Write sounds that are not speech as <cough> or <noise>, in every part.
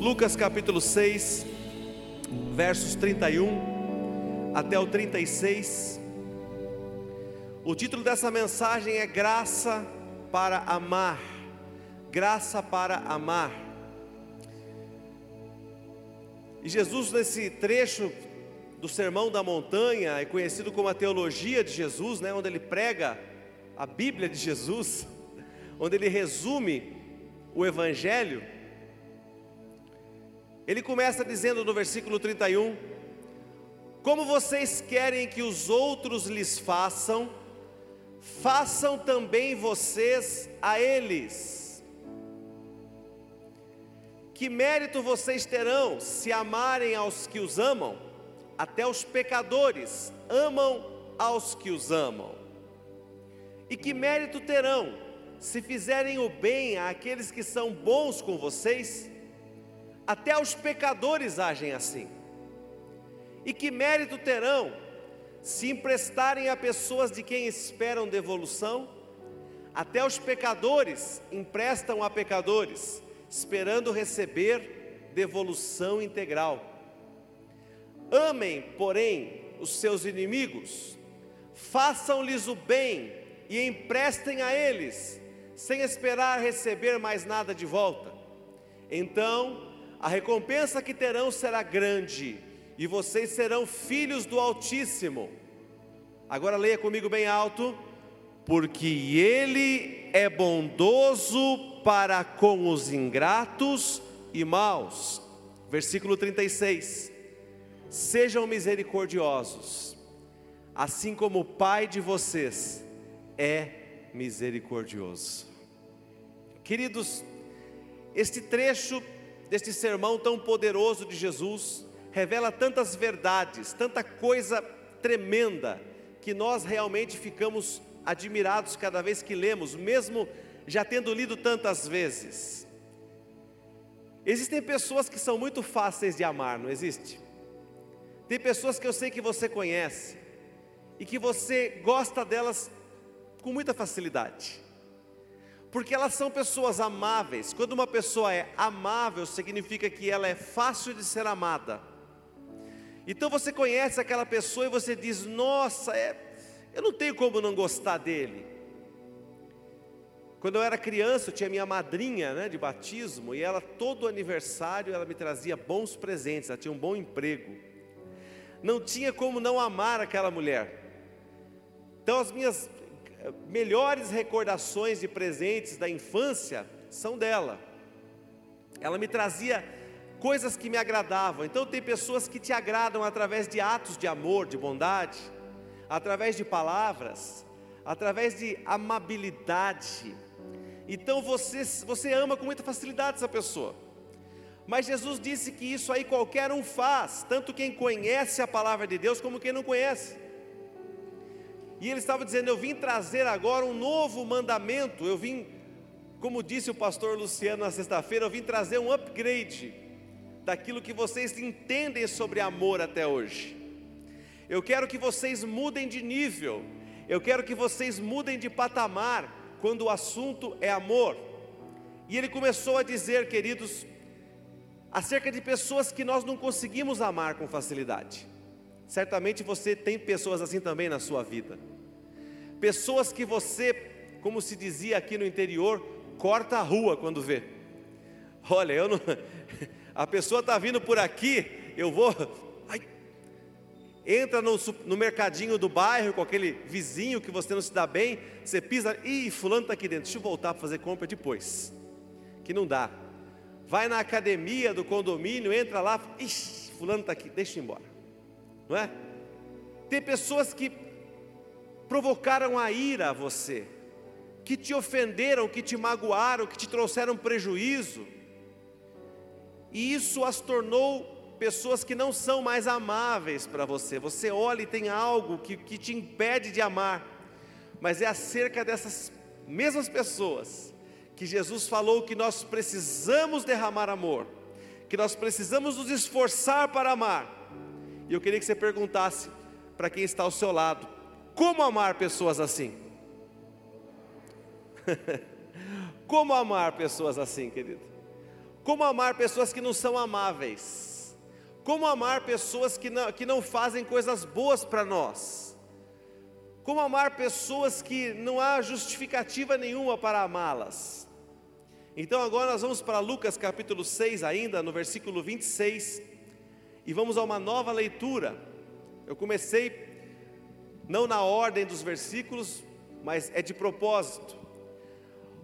Lucas capítulo 6, versos 31 até o 36. O título dessa mensagem é Graça para Amar. Graça para Amar. E Jesus, nesse trecho do Sermão da Montanha, é conhecido como a teologia de Jesus, né, onde ele prega a Bíblia de Jesus, <laughs> onde ele resume o Evangelho. Ele começa dizendo no versículo 31: Como vocês querem que os outros lhes façam, façam também vocês a eles. Que mérito vocês terão se amarem aos que os amam? Até os pecadores amam aos que os amam. E que mérito terão se fizerem o bem àqueles que são bons com vocês? Até os pecadores agem assim. E que mérito terão se emprestarem a pessoas de quem esperam devolução? Até os pecadores emprestam a pecadores, esperando receber devolução integral. Amem, porém, os seus inimigos, façam-lhes o bem e emprestem a eles, sem esperar receber mais nada de volta. Então, a recompensa que terão será grande, e vocês serão filhos do Altíssimo. Agora leia comigo bem alto, porque Ele é bondoso para com os ingratos e maus. Versículo 36. Sejam misericordiosos, assim como o Pai de vocês é misericordioso. Queridos, este trecho deste sermão tão poderoso de Jesus revela tantas verdades, tanta coisa tremenda, que nós realmente ficamos admirados cada vez que lemos, mesmo já tendo lido tantas vezes. Existem pessoas que são muito fáceis de amar, não existe? Tem pessoas que eu sei que você conhece e que você gosta delas com muita facilidade porque elas são pessoas amáveis. Quando uma pessoa é amável, significa que ela é fácil de ser amada. Então você conhece aquela pessoa e você diz: Nossa, é, eu não tenho como não gostar dele. Quando eu era criança, eu tinha minha madrinha né, de batismo e ela, todo aniversário, ela me trazia bons presentes, ela tinha um bom emprego. Não tinha como não amar aquela mulher. Então, as minhas melhores recordações de presentes da infância são dela. Ela me trazia coisas que me agradavam. Então tem pessoas que te agradam através de atos de amor, de bondade, através de palavras, através de amabilidade. Então você você ama com muita facilidade essa pessoa. Mas Jesus disse que isso aí qualquer um faz, tanto quem conhece a palavra de Deus como quem não conhece. E ele estava dizendo: Eu vim trazer agora um novo mandamento. Eu vim, como disse o pastor Luciano na sexta-feira, eu vim trazer um upgrade daquilo que vocês entendem sobre amor até hoje. Eu quero que vocês mudem de nível. Eu quero que vocês mudem de patamar quando o assunto é amor. E ele começou a dizer, queridos, acerca de pessoas que nós não conseguimos amar com facilidade. Certamente você tem pessoas assim também na sua vida. Pessoas que você, como se dizia aqui no interior, corta a rua quando vê. Olha, eu não. <laughs> A pessoa está vindo por aqui, eu vou. Ai, entra no, no mercadinho do bairro com aquele vizinho que você não se dá bem, você pisa, ih, fulano está aqui dentro, deixa eu voltar para fazer compra depois. Que não dá. Vai na academia do condomínio, entra lá, ixi, fulano está aqui, deixa eu ir embora não é? Tem pessoas que provocaram a ira a você, que te ofenderam, que te magoaram, que te trouxeram prejuízo, e isso as tornou pessoas que não são mais amáveis para você. Você olha e tem algo que, que te impede de amar, mas é acerca dessas mesmas pessoas que Jesus falou que nós precisamos derramar amor, que nós precisamos nos esforçar para amar, e eu queria que você perguntasse para quem está ao seu lado: como amar pessoas assim? <laughs> como amar pessoas assim, querido? Como amar pessoas que não são amáveis? Como amar pessoas que não, que não fazem coisas boas para nós? Como amar pessoas que não há justificativa nenhuma para amá-las? Então agora nós vamos para Lucas capítulo 6 ainda, no versículo 26, e vamos a uma nova leitura. Eu comecei não na ordem dos versículos, mas é de propósito.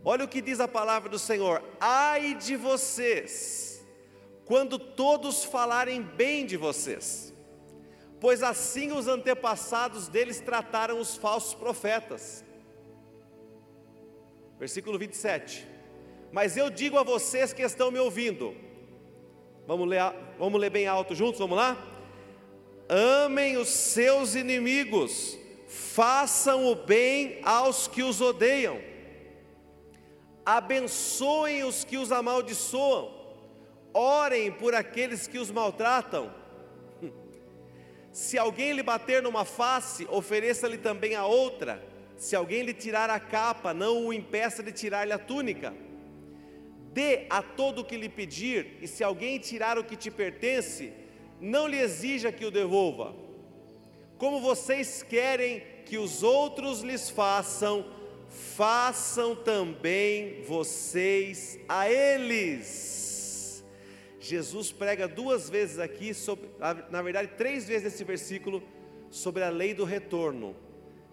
Olha o que diz a palavra do Senhor: ai de vocês, quando todos falarem bem de vocês, pois assim os antepassados deles trataram os falsos profetas. Versículo 27. Mas eu digo a vocês que estão me ouvindo, vamos ler, vamos ler bem alto juntos, vamos lá? Amem os seus inimigos, façam o bem aos que os odeiam abençoem os que os amaldiçoam, orem por aqueles que os maltratam. Se alguém lhe bater numa face, ofereça-lhe também a outra. Se alguém lhe tirar a capa, não o impeça de tirar-lhe a túnica. Dê a todo o que lhe pedir, e se alguém tirar o que te pertence, não lhe exija que o devolva. Como vocês querem que os outros lhes façam, façam também vocês a eles. Jesus prega duas vezes aqui, sobre, na verdade, três vezes nesse versículo, sobre a lei do retorno,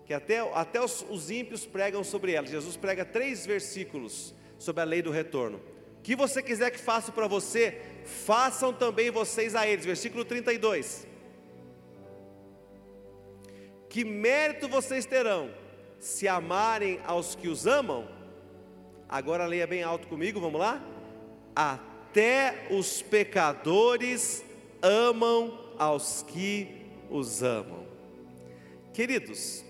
que até, até os, os ímpios pregam sobre ela. Jesus prega três versículos sobre a lei do retorno. Que você quiser que faça para você, façam também vocês a eles. Versículo 32. Que mérito vocês terão se amarem aos que os amam, agora leia bem alto comigo, vamos lá? Até os pecadores amam aos que os amam. Queridos,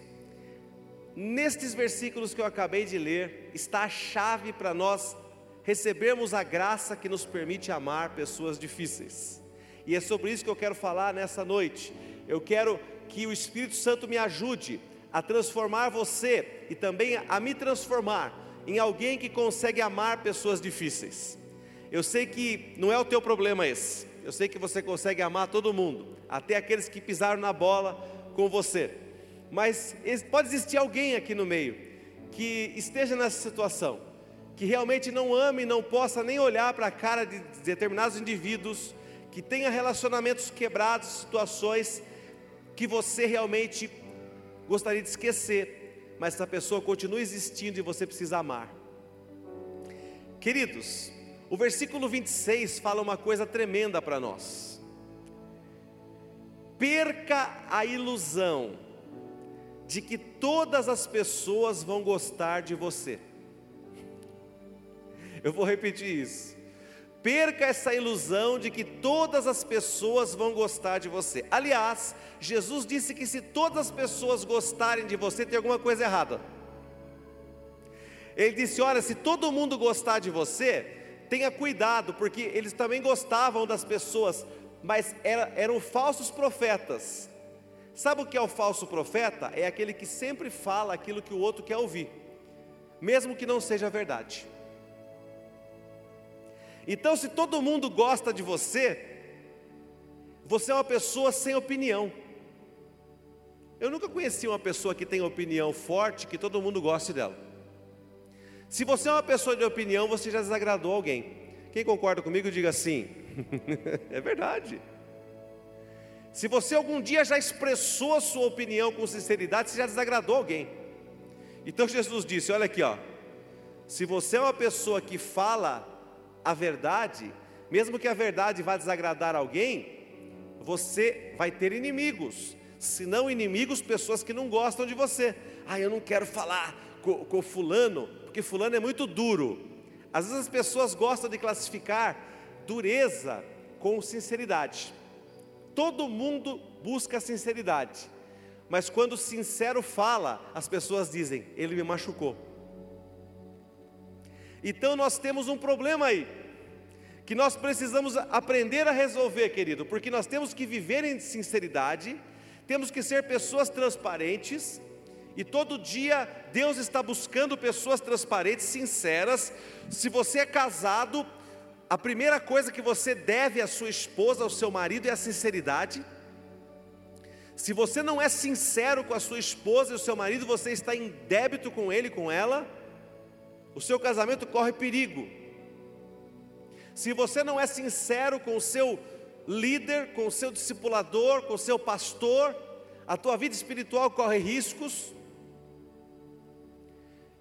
nestes versículos que eu acabei de ler, está a chave para nós recebermos a graça que nos permite amar pessoas difíceis. E é sobre isso que eu quero falar nessa noite. Eu quero que o Espírito Santo me ajude a transformar você e também a me transformar em alguém que consegue amar pessoas difíceis. Eu sei que não é o teu problema esse. Eu sei que você consegue amar todo mundo, até aqueles que pisaram na bola com você. Mas pode existir alguém aqui no meio que esteja nessa situação, que realmente não ame e não possa nem olhar para a cara de determinados indivíduos, que tenha relacionamentos quebrados, situações que você realmente gostaria de esquecer, mas essa pessoa continua existindo e você precisa amar. Queridos, o versículo 26 fala uma coisa tremenda para nós. Perca a ilusão de que todas as pessoas vão gostar de você. Eu vou repetir isso. Perca essa ilusão de que todas as pessoas vão gostar de você. Aliás, Jesus disse que se todas as pessoas gostarem de você, tem alguma coisa errada. Ele disse: Olha, se todo mundo gostar de você, tenha cuidado, porque eles também gostavam das pessoas, mas era, eram falsos profetas. Sabe o que é o falso profeta? É aquele que sempre fala aquilo que o outro quer ouvir, mesmo que não seja verdade. Então, se todo mundo gosta de você, você é uma pessoa sem opinião. Eu nunca conheci uma pessoa que tem opinião forte que todo mundo goste dela. Se você é uma pessoa de opinião, você já desagradou alguém. Quem concorda comigo, diga sim. <laughs> é verdade. Se você algum dia já expressou a sua opinião com sinceridade, você já desagradou alguém. Então Jesus disse: Olha aqui, ó. Se você é uma pessoa que fala a verdade, mesmo que a verdade vá desagradar alguém, você vai ter inimigos. Se não inimigos, pessoas que não gostam de você. Ah, eu não quero falar com, com fulano, porque fulano é muito duro. Às vezes as pessoas gostam de classificar dureza com sinceridade. Todo mundo busca sinceridade. Mas quando o sincero fala, as pessoas dizem: Ele me machucou. Então nós temos um problema aí, que nós precisamos aprender a resolver, querido, porque nós temos que viver em sinceridade, temos que ser pessoas transparentes, e todo dia Deus está buscando pessoas transparentes, sinceras. Se você é casado, a primeira coisa que você deve à sua esposa, ao seu marido, é a sinceridade. Se você não é sincero com a sua esposa e o seu marido, você está em débito com ele, com ela, o seu casamento corre perigo. Se você não é sincero com o seu líder, com o seu discipulador, com o seu pastor, a tua vida espiritual corre riscos.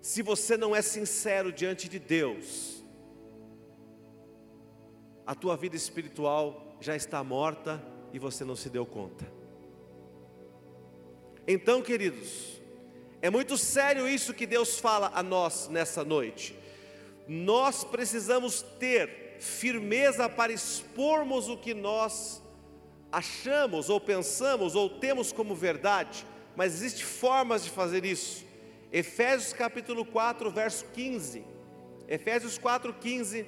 Se você não é sincero diante de Deus, a tua vida espiritual já está morta e você não se deu conta. Então, queridos, é muito sério isso que Deus fala a nós nessa noite. Nós precisamos ter firmeza para expormos o que nós achamos ou pensamos ou temos como verdade, mas existem formas de fazer isso. Efésios capítulo 4, verso 15. Efésios 4, 15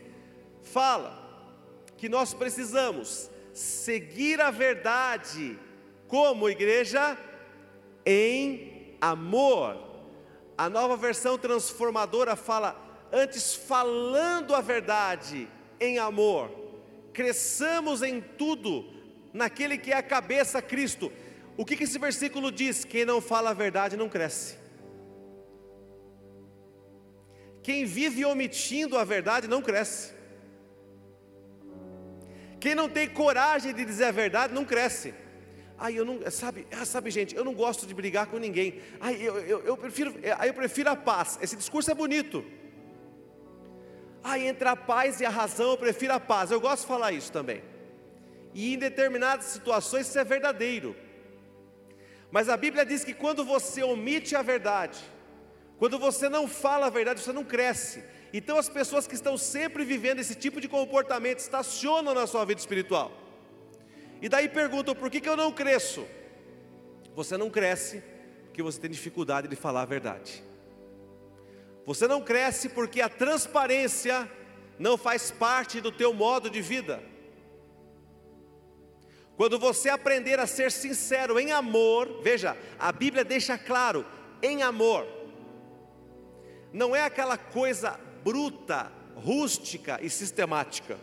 fala: que nós precisamos seguir a verdade como igreja em amor. A nova versão transformadora fala antes falando a verdade em amor. Cresçamos em tudo naquele que é a cabeça Cristo. O que, que esse versículo diz? Quem não fala a verdade não cresce. Quem vive omitindo a verdade não cresce. Quem não tem coragem de dizer a verdade não cresce. Ai, eu não, sabe, ah, sabe, gente, eu não gosto de brigar com ninguém. Ai, eu, eu, eu prefiro, eu prefiro a paz. Esse discurso é bonito. Ai, entre a paz e a razão, eu prefiro a paz. Eu gosto de falar isso também. E em determinadas situações isso é verdadeiro. Mas a Bíblia diz que quando você omite a verdade, quando você não fala a verdade, você não cresce. Então as pessoas que estão sempre vivendo esse tipo de comportamento estacionam na sua vida espiritual. E daí perguntam: por que, que eu não cresço? Você não cresce porque você tem dificuldade de falar a verdade. Você não cresce porque a transparência não faz parte do teu modo de vida. Quando você aprender a ser sincero em amor, veja, a Bíblia deixa claro, em amor. Não é aquela coisa bruta, rústica e sistemática.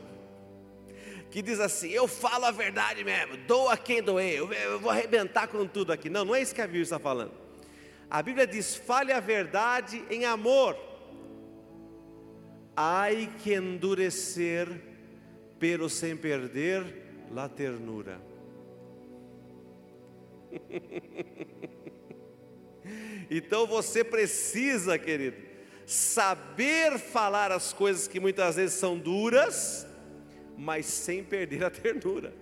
Que diz assim: eu falo a verdade mesmo, dou a quem doer, eu, eu vou arrebentar com tudo aqui. Não, não é isso que a Bíblia está falando. A Bíblia diz: fale a verdade em amor. Ai que endurecer, pero sem perder la ternura. <laughs> então você precisa, querido, saber falar as coisas que muitas vezes são duras, mas sem perder a ternura.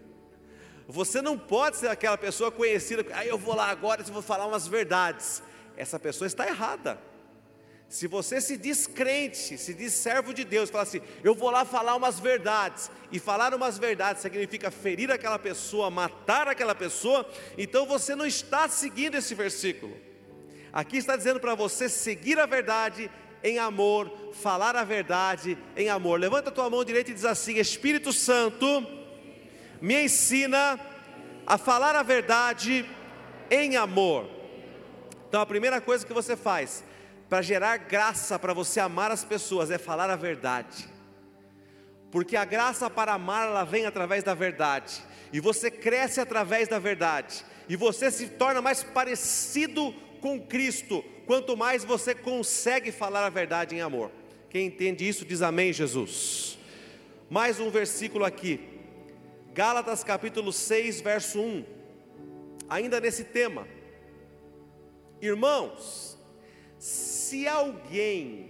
Você não pode ser aquela pessoa conhecida, aí ah, eu vou lá agora e vou falar umas verdades. Essa pessoa está errada. Se você se diz crente, se diz servo de Deus, fala assim: eu vou lá falar umas verdades, e falar umas verdades significa ferir aquela pessoa, matar aquela pessoa, então você não está seguindo esse versículo. Aqui está dizendo para você seguir a verdade em amor, falar a verdade em amor. Levanta a tua mão direita e diz assim: Espírito Santo, me ensina a falar a verdade em amor. Então a primeira coisa que você faz para gerar graça para você amar as pessoas é falar a verdade. Porque a graça para amar ela vem através da verdade, e você cresce através da verdade, e você se torna mais parecido com Cristo, quanto mais você consegue falar a verdade em amor. Quem entende isso diz amém, Jesus. Mais um versículo aqui, Gálatas capítulo 6, verso 1, ainda nesse tema. Irmãos, se alguém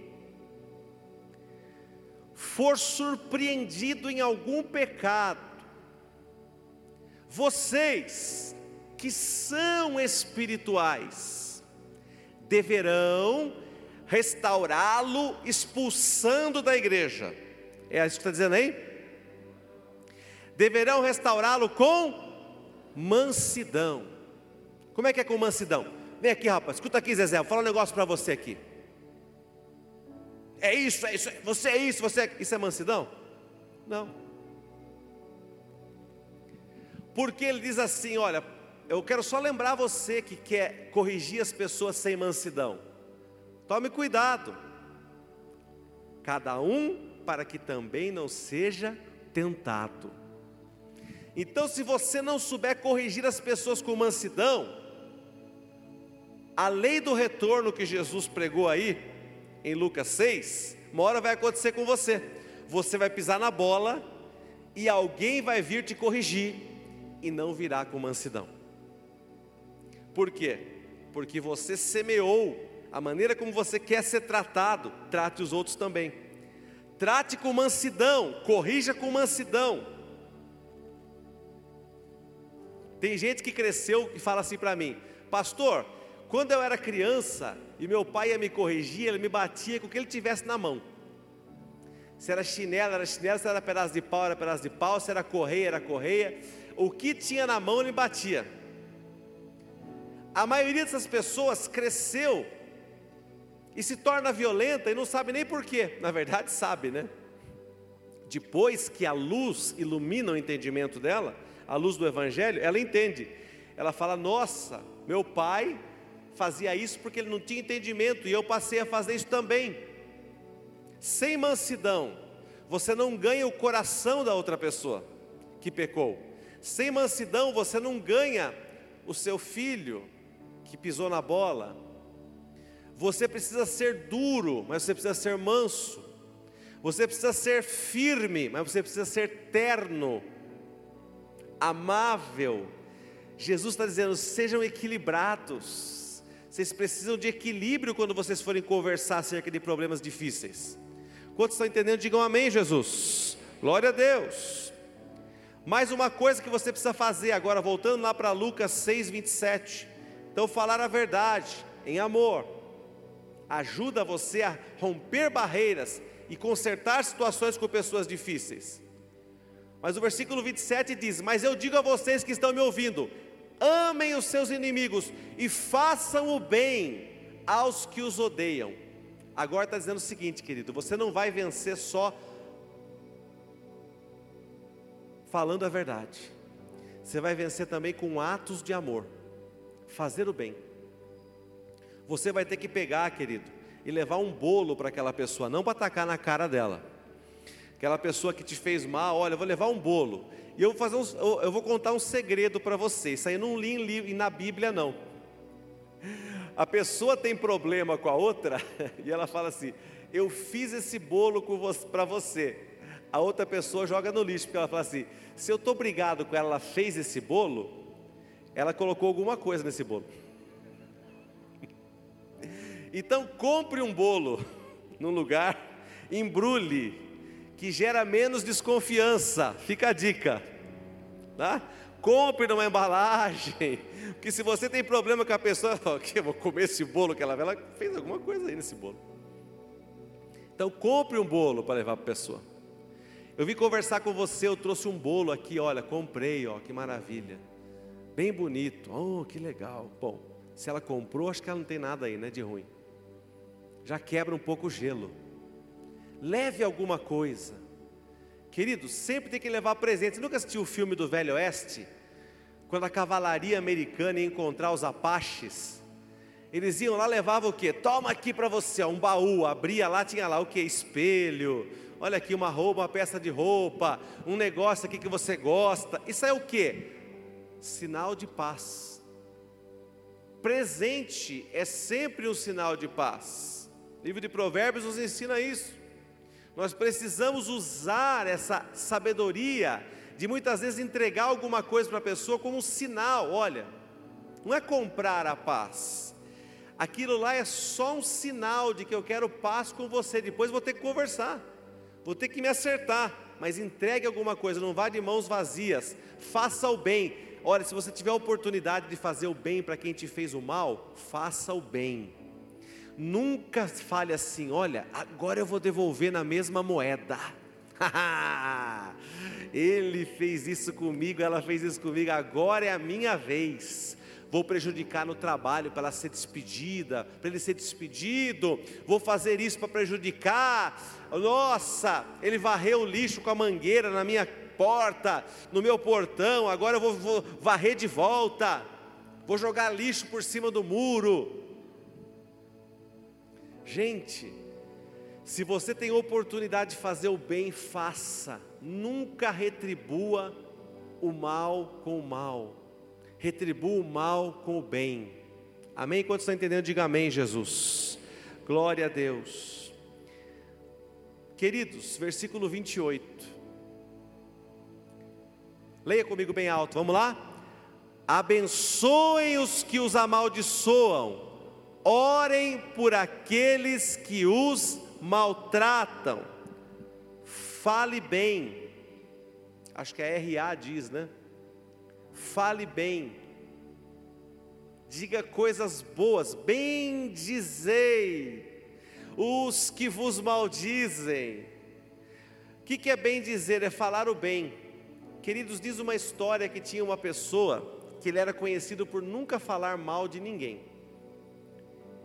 for surpreendido em algum pecado, vocês que são espirituais, deverão restaurá-lo, expulsando da igreja. É isso que está dizendo aí? Deverão restaurá-lo com mansidão. Como é que é com mansidão? Vem aqui, rapaz, escuta aqui, Zezé, vou falar um negócio para você aqui. É isso, é isso, você é isso, você é... Isso é mansidão? Não. Porque ele diz assim: olha, eu quero só lembrar você que quer corrigir as pessoas sem mansidão. Tome cuidado. Cada um para que também não seja tentado. Então, se você não souber corrigir as pessoas com mansidão, a lei do retorno que Jesus pregou aí, em Lucas 6, uma hora vai acontecer com você. Você vai pisar na bola e alguém vai vir te corrigir e não virá com mansidão. Por quê? Porque você semeou a maneira como você quer ser tratado, trate os outros também. Trate com mansidão, corrija com mansidão. Tem gente que cresceu e fala assim para mim, pastor, quando eu era criança e meu pai ia me corrigir, ele me batia com o que ele tivesse na mão. Se era chinelo, era chinelo, se era pedaço de pau, era pedaço de pau, se era correia, era correia. O que tinha na mão ele batia. A maioria dessas pessoas cresceu e se torna violenta e não sabe nem porquê. Na verdade, sabe, né? Depois que a luz ilumina o entendimento dela, a luz do Evangelho, ela entende. Ela fala: Nossa, meu pai fazia isso porque ele não tinha entendimento e eu passei a fazer isso também. Sem mansidão, você não ganha o coração da outra pessoa que pecou. Sem mansidão, você não ganha o seu filho que pisou na bola. Você precisa ser duro, mas você precisa ser manso. Você precisa ser firme, mas você precisa ser terno amável. Jesus está dizendo: sejam equilibrados. Vocês precisam de equilíbrio quando vocês forem conversar acerca de problemas difíceis. Quantos estão entendendo? Digam amém, Jesus. Glória a Deus. Mais uma coisa que você precisa fazer agora, voltando lá para Lucas 6, 27. Então, falar a verdade em amor ajuda você a romper barreiras e consertar situações com pessoas difíceis. Mas o versículo 27 diz: Mas eu digo a vocês que estão me ouvindo: amem os seus inimigos e façam o bem aos que os odeiam. Agora está dizendo o seguinte, querido: você não vai vencer só falando a verdade, você vai vencer também com atos de amor, fazer o bem. Você vai ter que pegar, querido, e levar um bolo para aquela pessoa, não para atacar na cara dela aquela pessoa que te fez mal, olha, eu vou levar um bolo. E eu vou fazer eu vou contar um segredo para você. Isso aí eu não li na Bíblia não. A pessoa tem problema com a outra <laughs> e ela fala assim: "Eu fiz esse bolo para você". A outra pessoa joga no lixo porque ela fala assim: "Se eu estou brigado com ela, ela fez esse bolo, ela colocou alguma coisa nesse bolo". Então compre um bolo num lugar, embrulhe que gera menos desconfiança. Fica a dica. Tá? Compre numa embalagem. Porque se você tem problema com a pessoa, eu vou comer esse bolo que ela ela fez alguma coisa aí nesse bolo. Então compre um bolo para levar para a pessoa. Eu vim conversar com você, eu trouxe um bolo aqui, olha, comprei, ó, que maravilha. Bem bonito. Oh, que legal. Bom, se ela comprou, acho que ela não tem nada aí, né, de ruim. Já quebra um pouco o gelo leve alguma coisa. Querido, sempre tem que levar presente. Você nunca assistiu o filme do Velho Oeste? Quando a cavalaria americana ia encontrar os apaches, eles iam lá, levavam o que? Toma aqui para você, um baú, abria lá, tinha lá o que? Espelho, olha aqui uma roupa, uma peça de roupa, um negócio aqui que você gosta. Isso é o que? Sinal de paz. Presente é sempre um sinal de paz. O livro de Provérbios nos ensina isso. Nós precisamos usar essa sabedoria de muitas vezes entregar alguma coisa para a pessoa como um sinal. Olha, não é comprar a paz. Aquilo lá é só um sinal de que eu quero paz com você. Depois vou ter que conversar, vou ter que me acertar. Mas entregue alguma coisa, não vá de mãos vazias. Faça o bem. Olha, se você tiver a oportunidade de fazer o bem para quem te fez o mal, faça o bem. Nunca fale assim, olha, agora eu vou devolver na mesma moeda. <laughs> Ele fez isso comigo, ela fez isso comigo, agora é a minha vez. Vou prejudicar no trabalho para ela ser despedida, para ele ser despedido. Vou fazer isso para prejudicar. Nossa, ele varreu o lixo com a mangueira na minha porta, no meu portão. Agora eu vou, vou varrer de volta. Vou jogar lixo por cima do muro. Gente, Se você tem oportunidade de fazer o bem, faça. Nunca retribua o mal com o mal. Retribua o mal com o bem. Amém? Quando estão entendendo, diga amém, Jesus. Glória a Deus. Queridos, versículo 28. Leia comigo bem alto, vamos lá? Abençoem os que os amaldiçoam, orem por aqueles que os maltratam, fale bem, acho que a RA diz, né? Fale bem, diga coisas boas, bem dizei, os que vos maldizem. O que, que é bem dizer? É falar o bem. Queridos, diz uma história que tinha uma pessoa que ele era conhecido por nunca falar mal de ninguém.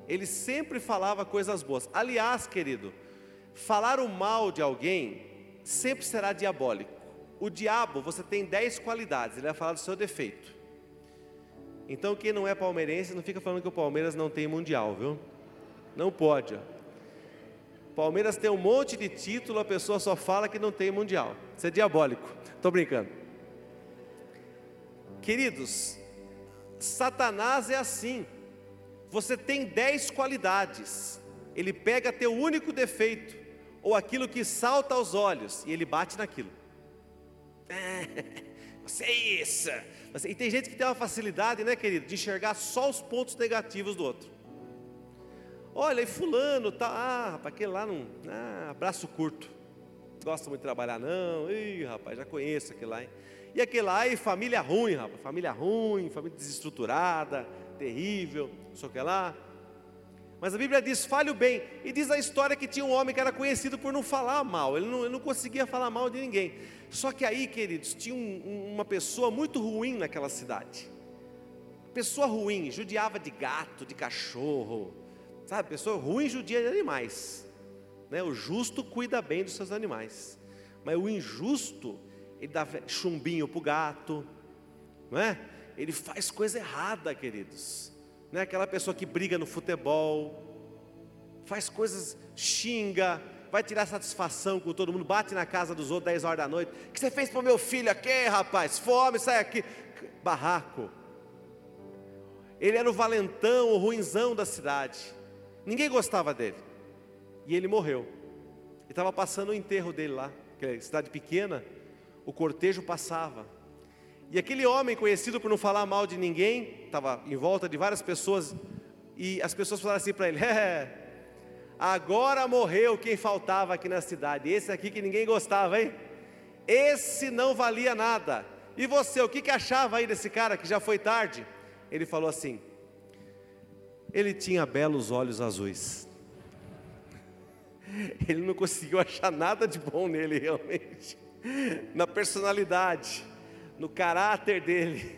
Ele sempre falava coisas boas. Aliás, querido, falar o mal de alguém sempre será diabólico. O diabo, você tem dez qualidades, ele vai falar do seu defeito. Então, quem não é palmeirense, não fica falando que o Palmeiras não tem mundial, viu? Não pode. Palmeiras tem um monte de título, a pessoa só fala que não tem mundial. Isso é diabólico. Estou brincando. Queridos, Satanás é assim. Você tem dez qualidades. Ele pega teu único defeito, ou aquilo que salta aos olhos, e ele bate naquilo. <laughs> você é isso. E tem gente que tem uma facilidade, né, querido, de enxergar só os pontos negativos do outro. Olha, e fulano tá, ah, rapaz, aquele lá não, ah, braço curto gosta muito de trabalhar, não. Ih, rapaz, já conheço aquele lá. Hein? E aquele lá, e família ruim, rapaz. Família ruim, família desestruturada, terrível, não sei o que lá. Mas a Bíblia diz: fale o bem. E diz a história que tinha um homem que era conhecido por não falar mal, ele não, ele não conseguia falar mal de ninguém. Só que aí, queridos, tinha um, uma pessoa muito ruim naquela cidade. Pessoa ruim, judiava de gato, de cachorro, sabe? Pessoa ruim judia de animais. Né? O justo cuida bem dos seus animais, mas o injusto, ele dá chumbinho para o gato, não é? ele faz coisa errada, queridos. Não é aquela pessoa que briga no futebol, faz coisas, xinga, vai tirar satisfação com todo mundo, bate na casa dos outros 10 horas da noite. O que você fez para o meu filho aqui, rapaz? Fome, sai aqui. Barraco. Ele era o valentão, o ruinzão da cidade. Ninguém gostava dele. E ele morreu. E estava passando o enterro dele lá, que é cidade pequena, o cortejo passava. E aquele homem conhecido por não falar mal de ninguém, estava em volta de várias pessoas, e as pessoas falaram assim para ele: <laughs> é, agora morreu quem faltava aqui na cidade, esse aqui que ninguém gostava, hein? Esse não valia nada. E você, o que, que achava aí desse cara que já foi tarde? Ele falou assim: ele tinha belos olhos azuis. <laughs> ele não conseguiu achar nada de bom nele realmente. Na personalidade, no caráter dele,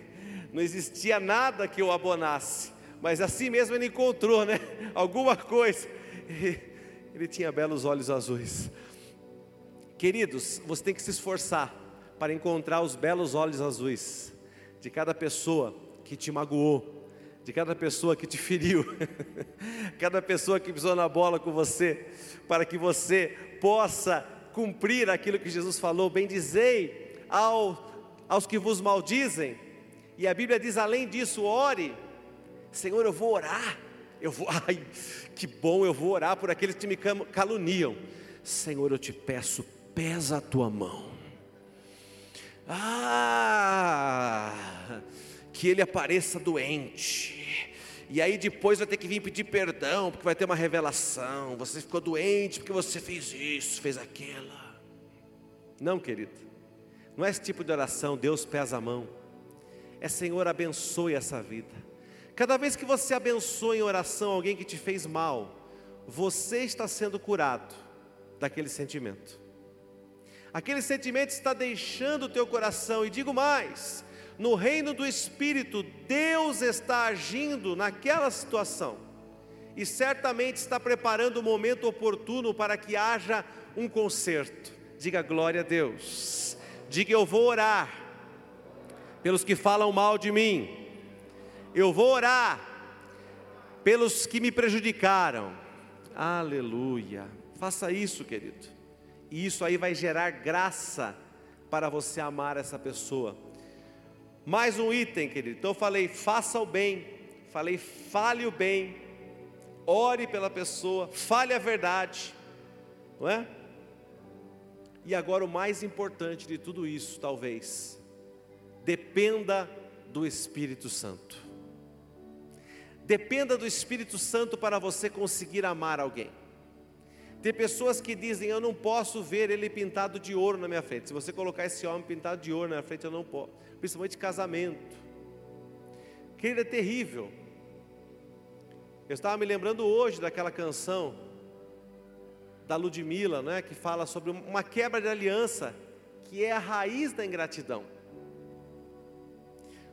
não existia nada que o abonasse. Mas assim mesmo ele encontrou, né? <laughs> Alguma coisa. Ele tinha belos olhos azuis. Queridos, você tem que se esforçar para encontrar os belos olhos azuis de cada pessoa que te magoou, de cada pessoa que te feriu, <laughs> cada pessoa que pisou na bola com você, para que você possa cumprir aquilo que Jesus falou, bendizei ao, aos que vos maldizem, e a Bíblia diz além disso, ore, Senhor, eu vou orar, eu vou, <laughs> ai, que bom, eu vou orar por aqueles que me caluniam, Senhor, eu te peço, pesa a tua mão, ah, que ele apareça doente, e aí depois vai ter que vir pedir perdão, porque vai ter uma revelação. Você ficou doente porque você fez isso, fez aquilo. Não, querido. Não é esse tipo de oração, Deus pesa a mão. É Senhor, abençoe essa vida. Cada vez que você abençoa em oração alguém que te fez mal, você está sendo curado daquele sentimento. Aquele sentimento está deixando o teu coração, e digo mais, no reino do Espírito, Deus está agindo naquela situação e certamente está preparando o momento oportuno para que haja um conserto. Diga glória a Deus. Diga eu vou orar pelos que falam mal de mim. Eu vou orar pelos que me prejudicaram. Aleluia. Faça isso, querido. E isso aí vai gerar graça para você amar essa pessoa. Mais um item, querido. Então eu falei, faça o bem. Falei, fale o bem. Ore pela pessoa, fale a verdade. Não é? E agora o mais importante de tudo isso, talvez, dependa do Espírito Santo. Dependa do Espírito Santo para você conseguir amar alguém. Tem pessoas que dizem: Eu não posso ver ele pintado de ouro na minha frente. Se você colocar esse homem pintado de ouro na minha frente, eu não posso. Principalmente casamento. Querido, é terrível. Eu estava me lembrando hoje daquela canção da Ludmilla, né, que fala sobre uma quebra de aliança, que é a raiz da ingratidão.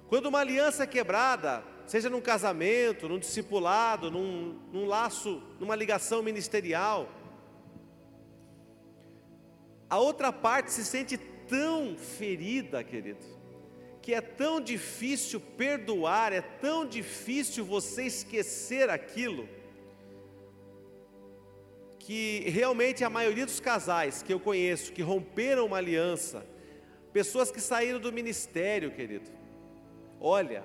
Quando uma aliança é quebrada, seja num casamento, num discipulado, num, num laço, numa ligação ministerial, a outra parte se sente tão ferida, querido, que é tão difícil perdoar, é tão difícil você esquecer aquilo, que realmente a maioria dos casais que eu conheço que romperam uma aliança, pessoas que saíram do ministério, querido, olha,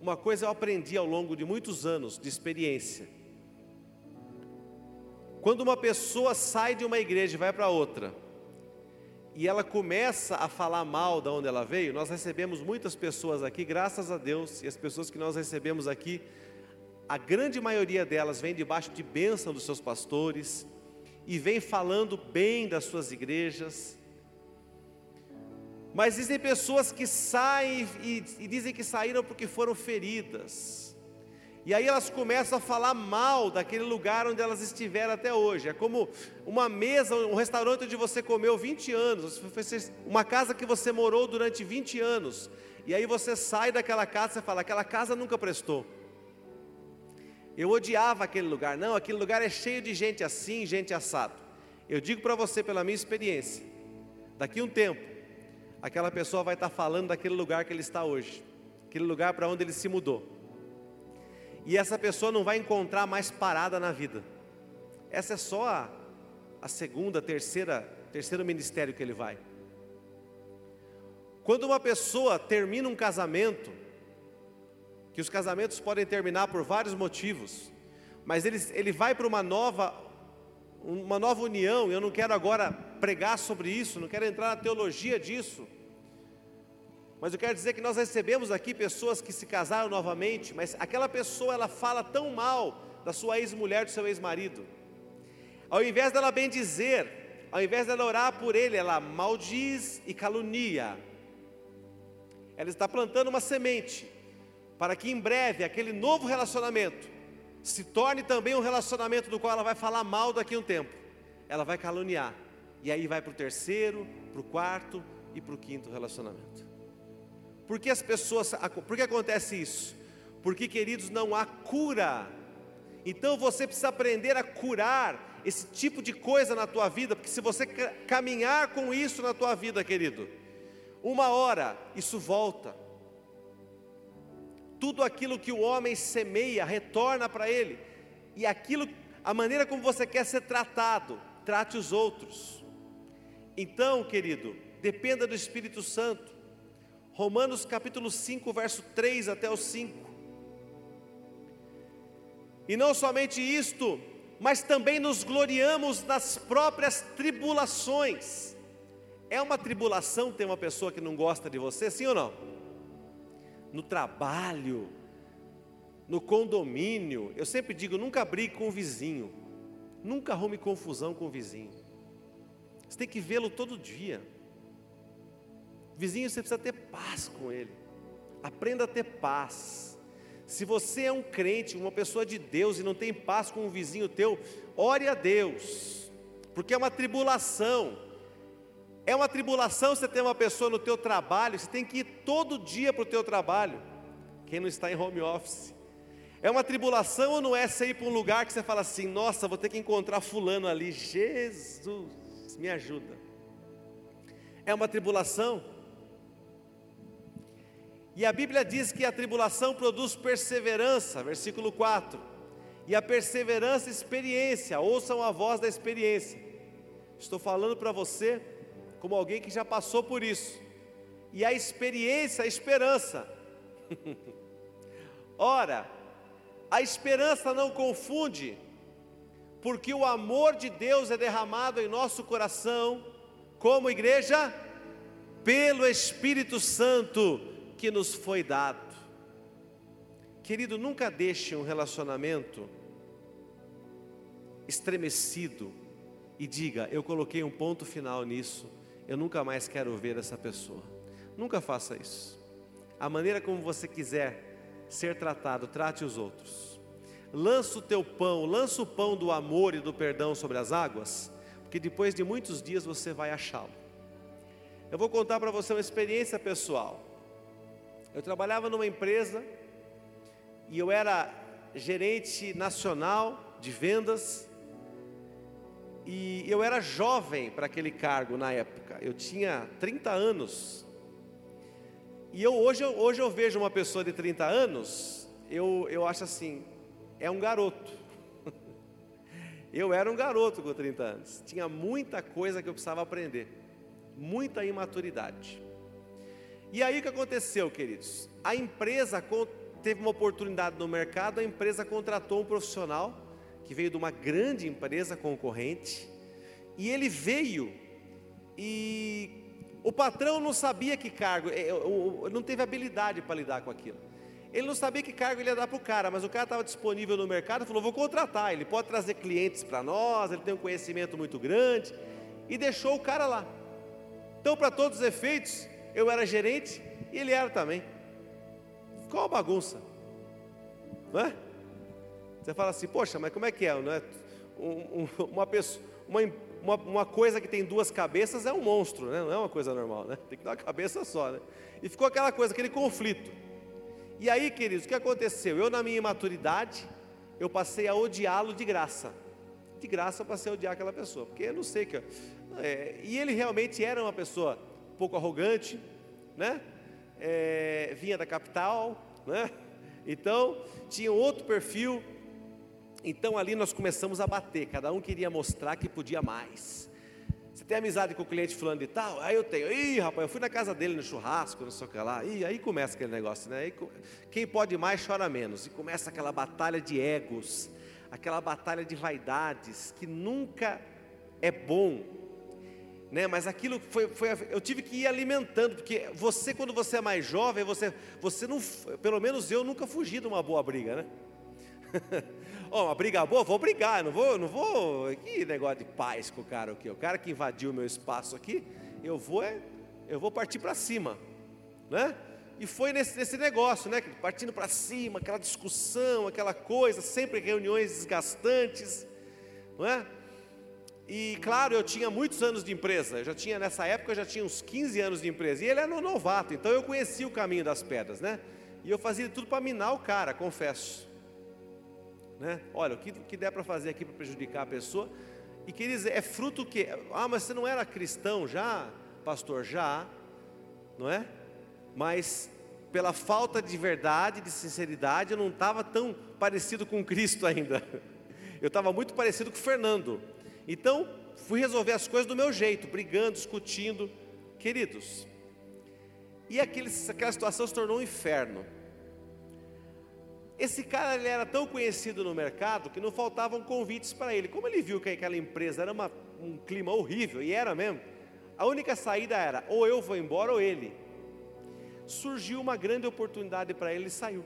uma coisa eu aprendi ao longo de muitos anos de experiência. Quando uma pessoa sai de uma igreja e vai para outra, e ela começa a falar mal da onde ela veio, nós recebemos muitas pessoas aqui, graças a Deus, e as pessoas que nós recebemos aqui, a grande maioria delas vem debaixo de bênção dos seus pastores, e vem falando bem das suas igrejas, mas existem pessoas que saem e, e, dizem que saíram porque foram feridas. E aí elas começam a falar mal daquele lugar onde elas estiveram até hoje. É como uma mesa, um restaurante onde você comeu 20 anos, uma casa que você morou durante 20 anos. E aí você sai daquela casa e fala: aquela casa nunca prestou. Eu odiava aquele lugar. Não, aquele lugar é cheio de gente assim, gente assado. Eu digo para você, pela minha experiência, daqui um tempo, aquela pessoa vai estar falando daquele lugar que ele está hoje, aquele lugar para onde ele se mudou. E essa pessoa não vai encontrar mais parada na vida. Essa é só a, a segunda, terceira, terceiro ministério que ele vai. Quando uma pessoa termina um casamento, que os casamentos podem terminar por vários motivos, mas ele, ele vai para uma nova uma nova união, eu não quero agora pregar sobre isso, não quero entrar na teologia disso, mas eu quero dizer que nós recebemos aqui pessoas que se casaram novamente, mas aquela pessoa ela fala tão mal da sua ex-mulher, do seu ex-marido, ao invés dela bem dizer, ao invés dela orar por ele, ela maldiz e calunia, ela está plantando uma semente, para que em breve aquele novo relacionamento se torne também um relacionamento do qual ela vai falar mal daqui a um tempo. Ela vai caluniar. E aí vai para o terceiro, para o quarto e para o quinto relacionamento. Por que as pessoas, por que acontece isso? Porque, queridos, não há cura. Então você precisa aprender a curar esse tipo de coisa na tua vida, porque se você caminhar com isso na tua vida, querido, uma hora isso volta tudo aquilo que o homem semeia retorna para ele. E aquilo, a maneira como você quer ser tratado, trate os outros. Então, querido, dependa do Espírito Santo. Romanos capítulo 5, verso 3 até o 5. E não somente isto, mas também nos gloriamos nas próprias tribulações. É uma tribulação ter uma pessoa que não gosta de você, sim ou não? no trabalho, no condomínio. Eu sempre digo: nunca brigue com o vizinho, nunca arrume confusão com o vizinho. Você tem que vê-lo todo dia. Vizinho, você precisa ter paz com ele. Aprenda a ter paz. Se você é um crente, uma pessoa de Deus e não tem paz com um vizinho teu, ore a Deus, porque é uma tribulação é uma tribulação você ter uma pessoa no teu trabalho, você tem que ir todo dia para o teu trabalho. Quem não está em home office. É uma tribulação ou não é você ir para um lugar que você fala assim, nossa, vou ter que encontrar fulano ali. Jesus, me ajuda. É uma tribulação. E a Bíblia diz que a tribulação produz perseverança, versículo 4. e a perseverança, experiência. Ouçam a voz da experiência. Estou falando para você como alguém que já passou por isso. E a experiência, a esperança. <laughs> Ora, a esperança não confunde, porque o amor de Deus é derramado em nosso coração, como igreja, pelo Espírito Santo que nos foi dado. Querido, nunca deixe um relacionamento estremecido e diga: Eu coloquei um ponto final nisso, eu nunca mais quero ver essa pessoa. Nunca faça isso. A maneira como você quiser ser tratado, trate os outros. Lança o teu pão, lança o pão do amor e do perdão sobre as águas, porque depois de muitos dias você vai achá-lo. Eu vou contar para você uma experiência pessoal. Eu trabalhava numa empresa e eu era gerente nacional de vendas. E eu era jovem para aquele cargo na época, eu tinha 30 anos. E eu hoje, hoje eu vejo uma pessoa de 30 anos, eu, eu acho assim, é um garoto. <laughs> Eu era um garoto com 30 anos, tinha muita coisa que eu precisava aprender, muita imaturidade. E aí o que aconteceu, queridos? A empresa teve uma oportunidade no mercado, a empresa contratou um profissional que veio de uma grande empresa concorrente, e ele veio e o patrão não sabia que cargo, é, não teve habilidade para lidar com aquilo. Ele não sabia que cargo ele ia dar para o cara, mas o cara estava disponível no mercado, falou: vou contratar, ele pode trazer clientes para nós, ele tem um conhecimento muito grande, e deixou o cara lá. Então, para todos os efeitos, eu era gerente e ele era também. Ficou uma bagunça. Não é? Você fala assim, poxa, mas como é que é? Não é? Um, um, uma, pessoa, uma, uma, coisa que tem duas cabeças é um monstro, né? não é uma coisa normal, né? tem que dar uma cabeça só. Né? E ficou aquela coisa, aquele conflito. E aí, queridos, o que aconteceu? Eu, na minha imaturidade, eu passei a odiá-lo de graça. De graça eu passei a odiar aquela pessoa, porque eu não sei que. É, e ele realmente era uma pessoa pouco arrogante, né? é, vinha da capital, né? Então tinha outro perfil. Então ali nós começamos a bater, cada um queria mostrar que podia mais. Você tem amizade com o cliente fulano e tal? Aí eu tenho. Ih, rapaz, eu fui na casa dele no churrasco, não sei o que lá. E aí começa aquele negócio, né? Aí, quem pode mais chora menos. E começa aquela batalha de egos, aquela batalha de vaidades que nunca é bom né? Mas aquilo foi, foi, eu tive que ir alimentando, porque você, quando você é mais jovem, você, você não, pelo menos eu nunca fugi de uma boa briga, né? <laughs> oh, uma briga boa, vou brigar, não vou, não vou, que negócio de paz com o cara aqui, o cara que invadiu o meu espaço aqui, eu vou, é, eu vou partir para cima, né? E foi nesse, nesse negócio, né? Partindo para cima, aquela discussão, aquela coisa, sempre reuniões desgastantes, não é? E claro, eu tinha muitos anos de empresa, eu já tinha nessa época eu já tinha uns 15 anos de empresa. E ele era um novato, então eu conhecia o caminho das pedras, né? E eu fazia tudo para minar o cara, confesso. Né? Olha, o que, que der para fazer aqui para prejudicar a pessoa. E queridos, é fruto que. Ah, mas você não era cristão já, pastor? Já, não é? Mas pela falta de verdade, de sinceridade, eu não estava tão parecido com Cristo <laughs> ainda. Eu estava muito parecido com Fernando. Então, fui resolver as coisas do meu jeito, brigando, discutindo. Queridos, e aquele, aquela situação se tornou um inferno. Esse cara ele era tão conhecido no mercado que não faltavam convites para ele. Como ele viu que aquela empresa era uma, um clima horrível, e era mesmo, a única saída era ou eu vou embora ou ele. Surgiu uma grande oportunidade para ele e saiu.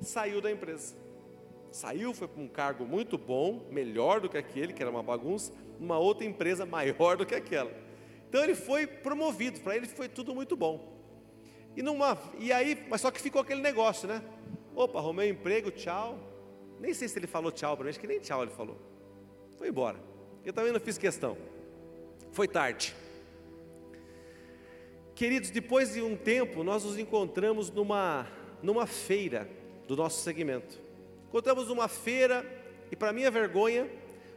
Saiu da empresa saiu, foi para um cargo muito bom, melhor do que aquele, que era uma bagunça, numa outra empresa maior do que aquela. Então ele foi promovido, para ele foi tudo muito bom. E, numa, e aí, mas só que ficou aquele negócio, né? Opa, arrumei um emprego, tchau. Nem sei se ele falou tchau para mim, acho que nem tchau ele falou. Foi embora. Eu também não fiz questão. Foi tarde. Queridos, depois de um tempo, nós nos encontramos numa, numa feira do nosso segmento. Encontramos numa feira e, para minha vergonha,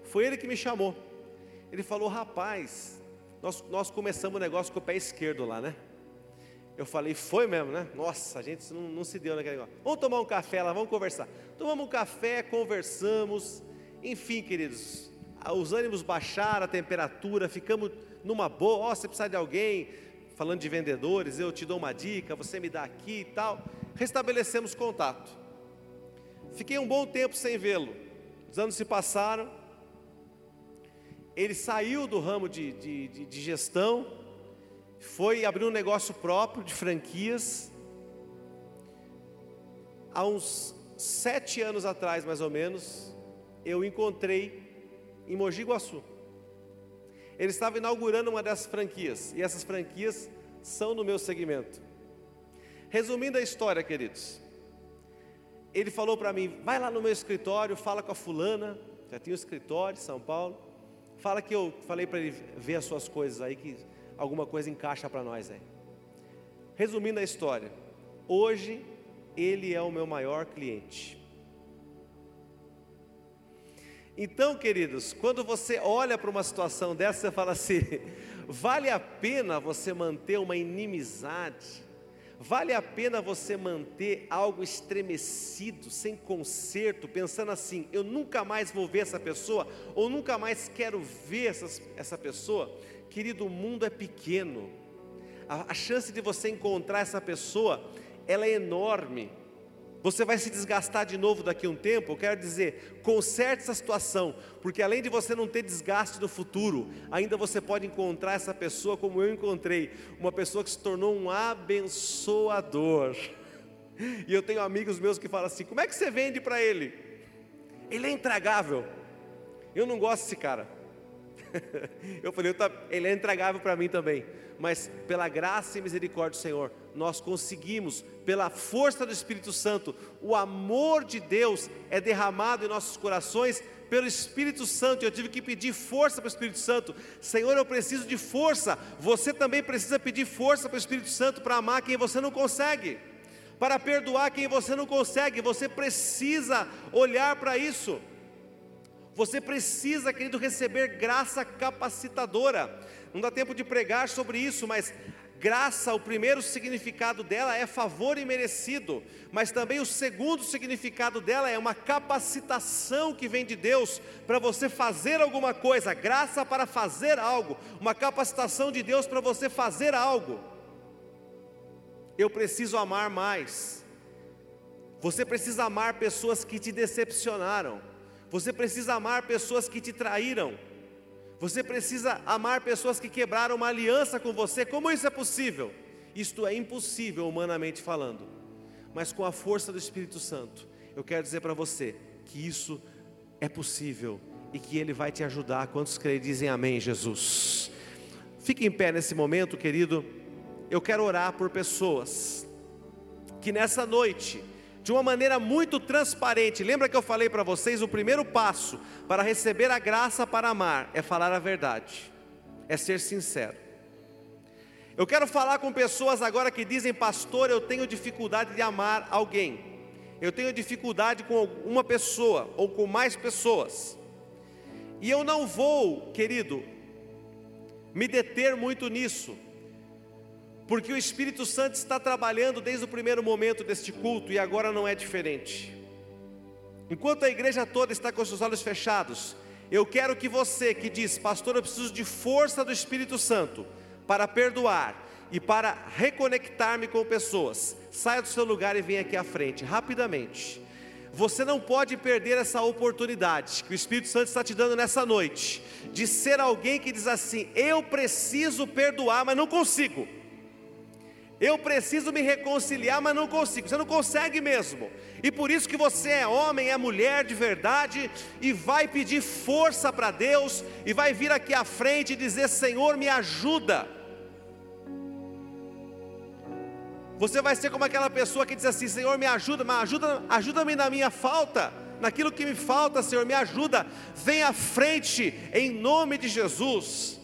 foi ele que me chamou. Ele falou: Rapaz, nós, nós começamos o negócio com o pé esquerdo lá, né? Eu falei, foi mesmo, né? Nossa, a gente não, não se deu naquele negócio. Vamos tomar um café lá, vamos conversar. Tomamos um café, conversamos. Enfim, queridos, os ânimos baixaram, a temperatura, ficamos numa boa. Ó, oh, você precisa de alguém, falando de vendedores, eu te dou uma dica, você me dá aqui e tal. Restabelecemos contato. Fiquei um bom tempo sem vê-lo. Os anos se passaram. Ele saiu do ramo de, de, de, de gestão foi abrir um negócio próprio de franquias. Há uns sete anos atrás, mais ou menos, eu encontrei em Mogi Guaçu. Ele estava inaugurando uma dessas franquias, e essas franquias são no meu segmento. Resumindo a história, queridos, ele falou para mim: vai lá no meu escritório, fala com a fulana, já tinha um escritório em São Paulo, fala que eu falei para ele ver as suas coisas aí, que alguma coisa encaixa para nós aí. Resumindo a história, hoje ele é o meu maior cliente. Então, queridos, quando você olha para uma situação dessa, você fala assim: <laughs> vale a pena você manter uma inimizade? Vale a pena você manter algo estremecido, sem conserto, pensando assim: eu nunca mais vou ver essa pessoa, ou nunca mais quero ver essa, essa pessoa? Querido, o mundo é pequeno. A, a chance de você encontrar essa pessoa, ela é enorme. Você vai se desgastar de novo daqui a um tempo. Eu quero dizer, conserte essa situação, porque além de você não ter desgaste no futuro, ainda você pode encontrar essa pessoa como eu encontrei, uma pessoa que se tornou um abençoador. <laughs> E eu tenho amigos meus que falam assim: como é que você vende para ele? Ele é intragável. Eu não gosto desse cara. <laughs> Eu falei, ele é entregável para mim também. Mas pela graça e misericórdia do Senhor, nós conseguimos, pela força do Espírito Santo, o amor de Deus é derramado em nossos corações pelo Espírito Santo. Eu tive que pedir força para o Espírito Santo. Senhor, eu preciso de força. Você também precisa pedir força para o Espírito Santo para amar quem você não consegue, para perdoar quem você não consegue. Você precisa olhar para isso. Você precisa, querido, receber graça capacitadora. Não dá tempo de pregar sobre isso, mas graça, o primeiro significado dela é favor imerecido, mas também o segundo significado dela é uma capacitação que vem de Deus para você fazer alguma coisa, graça para fazer algo, uma capacitação de Deus para você fazer algo. Eu preciso amar mais. Você precisa amar pessoas que te decepcionaram. Você precisa amar pessoas que te traíram. Você precisa amar pessoas que quebraram uma aliança com você. Como isso é possível? Isto é impossível humanamente falando. Mas com a força do Espírito Santo, eu quero dizer para você que isso é possível e que Ele vai te ajudar. Quantos creem dizem amém, Jesus? Fique em pé nesse momento, querido. Eu quero orar por pessoas que nessa noite de uma maneira muito transparente. Lembra que eu falei para vocês o primeiro passo para receber a graça para amar é falar a verdade, é ser sincero. Eu quero falar com pessoas agora que dizem, pastor, eu tenho dificuldade de amar alguém, eu tenho dificuldade com uma pessoa ou com mais pessoas, e eu não vou, querido, me deter muito nisso, porque o Espírito Santo está trabalhando desde o primeiro momento deste culto e agora não é diferente. Enquanto a igreja toda está com seus olhos fechados, eu quero que você que diz, pastor, eu preciso de força do Espírito Santo para perdoar e para reconectar-me com pessoas, saia do seu lugar e venha aqui à frente, rapidamente. Você não pode perder essa oportunidade que o Espírito Santo está te dando nessa noite, de ser alguém que diz assim: eu preciso perdoar, mas não consigo. Eu preciso me reconciliar, mas não consigo. Você não consegue mesmo. E por isso que você é homem, é mulher de verdade e vai pedir força para Deus e vai vir aqui à frente e dizer: "Senhor, me ajuda". Você vai ser como aquela pessoa que diz assim: "Senhor, me ajuda, mas ajuda, ajuda-me na minha falta, naquilo que me falta, Senhor, me ajuda". Vem à frente em nome de Jesus.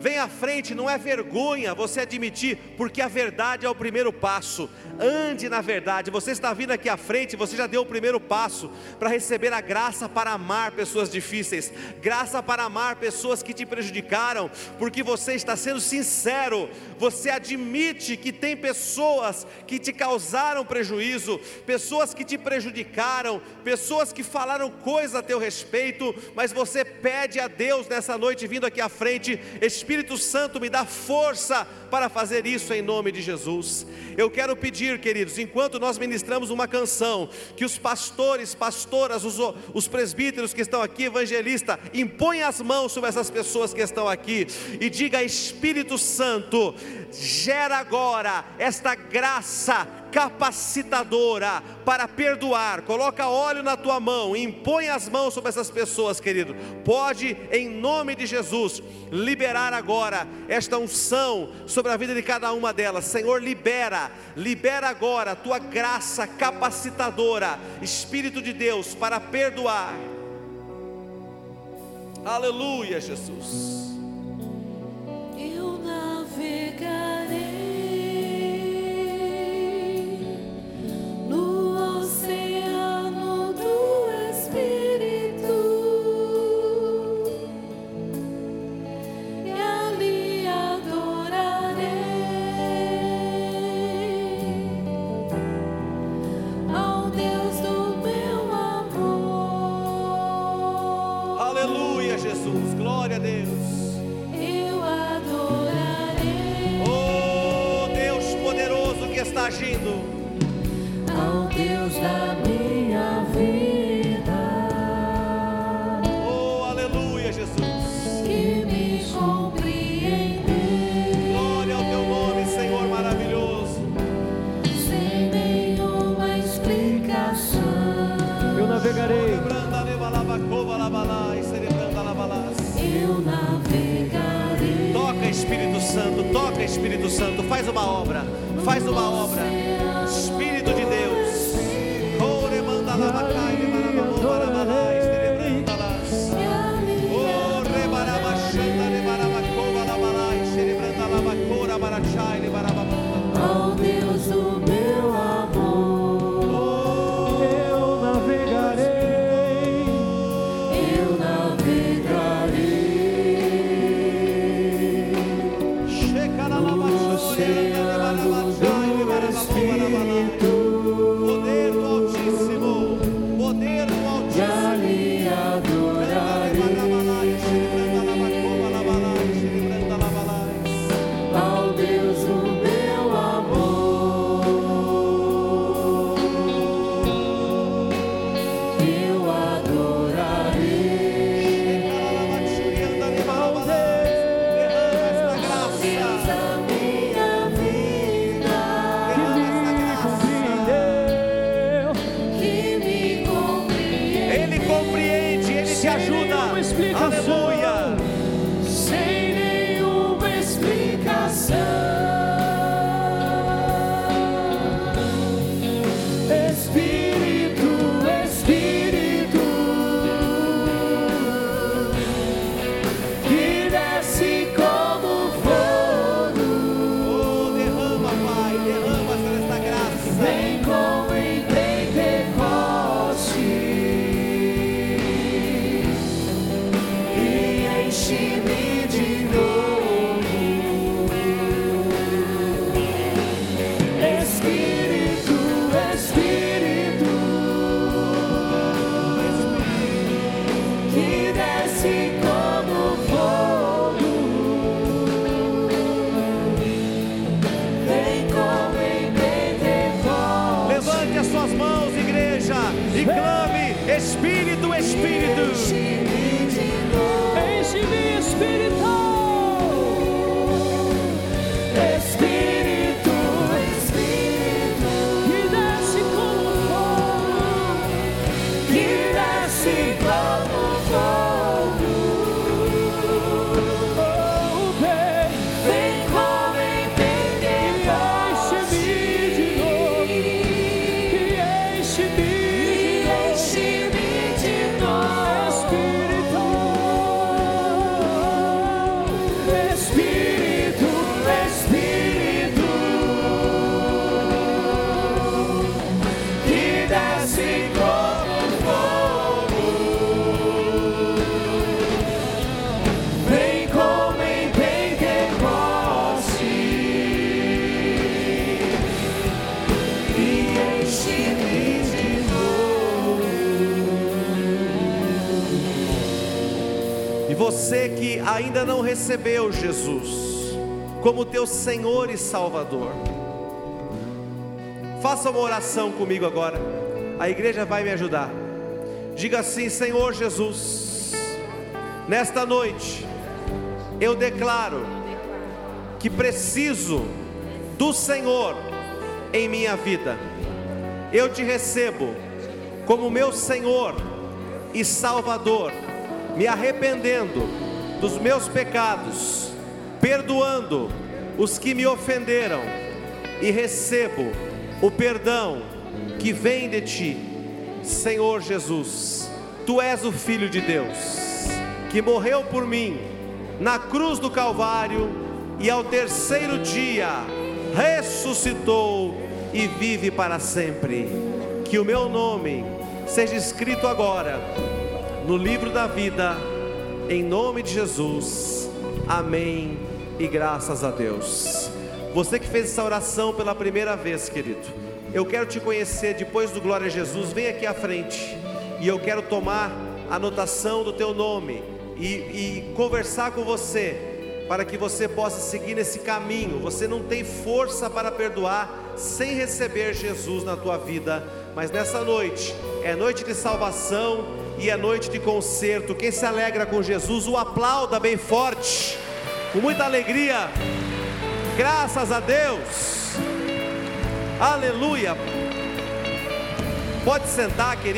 Vem à frente, não é vergonha você admitir, porque a verdade é o primeiro passo. Ande na verdade. Você está vindo aqui à frente, você já deu o primeiro passo para receber a graça para amar pessoas difíceis, graça para amar pessoas que te prejudicaram, porque você está sendo sincero. Você admite que tem pessoas que te causaram prejuízo, pessoas que te prejudicaram, pessoas que falaram coisa a teu respeito, mas você pede a Deus nessa noite vindo aqui à frente, Santo, me dá força para fazer isso em nome de Jesus. Eu quero pedir, queridos, enquanto nós ministramos uma canção, que os pastores, pastoras, os, os presbíteros que estão aqui, evangelista, impõem as mãos sobre essas pessoas que estão aqui e diga: Espírito Santo, gera agora esta graça capacitadora para perdoar. Coloca óleo na tua mão, impõe as mãos sobre essas pessoas, querido. Pode, em nome de Jesus, liberar agora esta unção sobre a vida de cada uma delas. Senhor, libera, libera agora a tua graça capacitadora, Espírito de Deus, para perdoar. Aleluia, Jesus. Eu navegarei. No sea la luz de nuestro. Ainda não recebeu Jesus como teu Senhor e Salvador, faça uma oração comigo agora. A igreja vai me ajudar. Diga assim: Senhor Jesus, nesta noite eu declaro que preciso do Senhor em minha vida. Eu te recebo como meu Senhor e Salvador, me arrependendo dos meus pecados, perdoando os que me ofenderam e recebo o perdão que vem de ti, Senhor Jesus. Tu és o Filho de Deus, que morreu por mim na cruz do Calvário e ao terceiro dia ressuscitou e vive para sempre. Que o meu nome seja escrito agora no livro da vida, em nome de Jesus. Amém e graças a Deus. Você que fez essa oração pela primeira vez, querido, eu quero te conhecer depois do Glória a Jesus. Vem aqui à frente e eu quero tomar anotação do teu nome e, e conversar com você para que você possa seguir nesse caminho. Você não tem força para perdoar sem receber Jesus na tua vida, mas nessa noite é noite de salvação e é noite de conserto. Quem se alegra com Jesus, o aplauda bem forte, com muita alegria. Graças a Deus. Aleluia. Pode sentar, querido.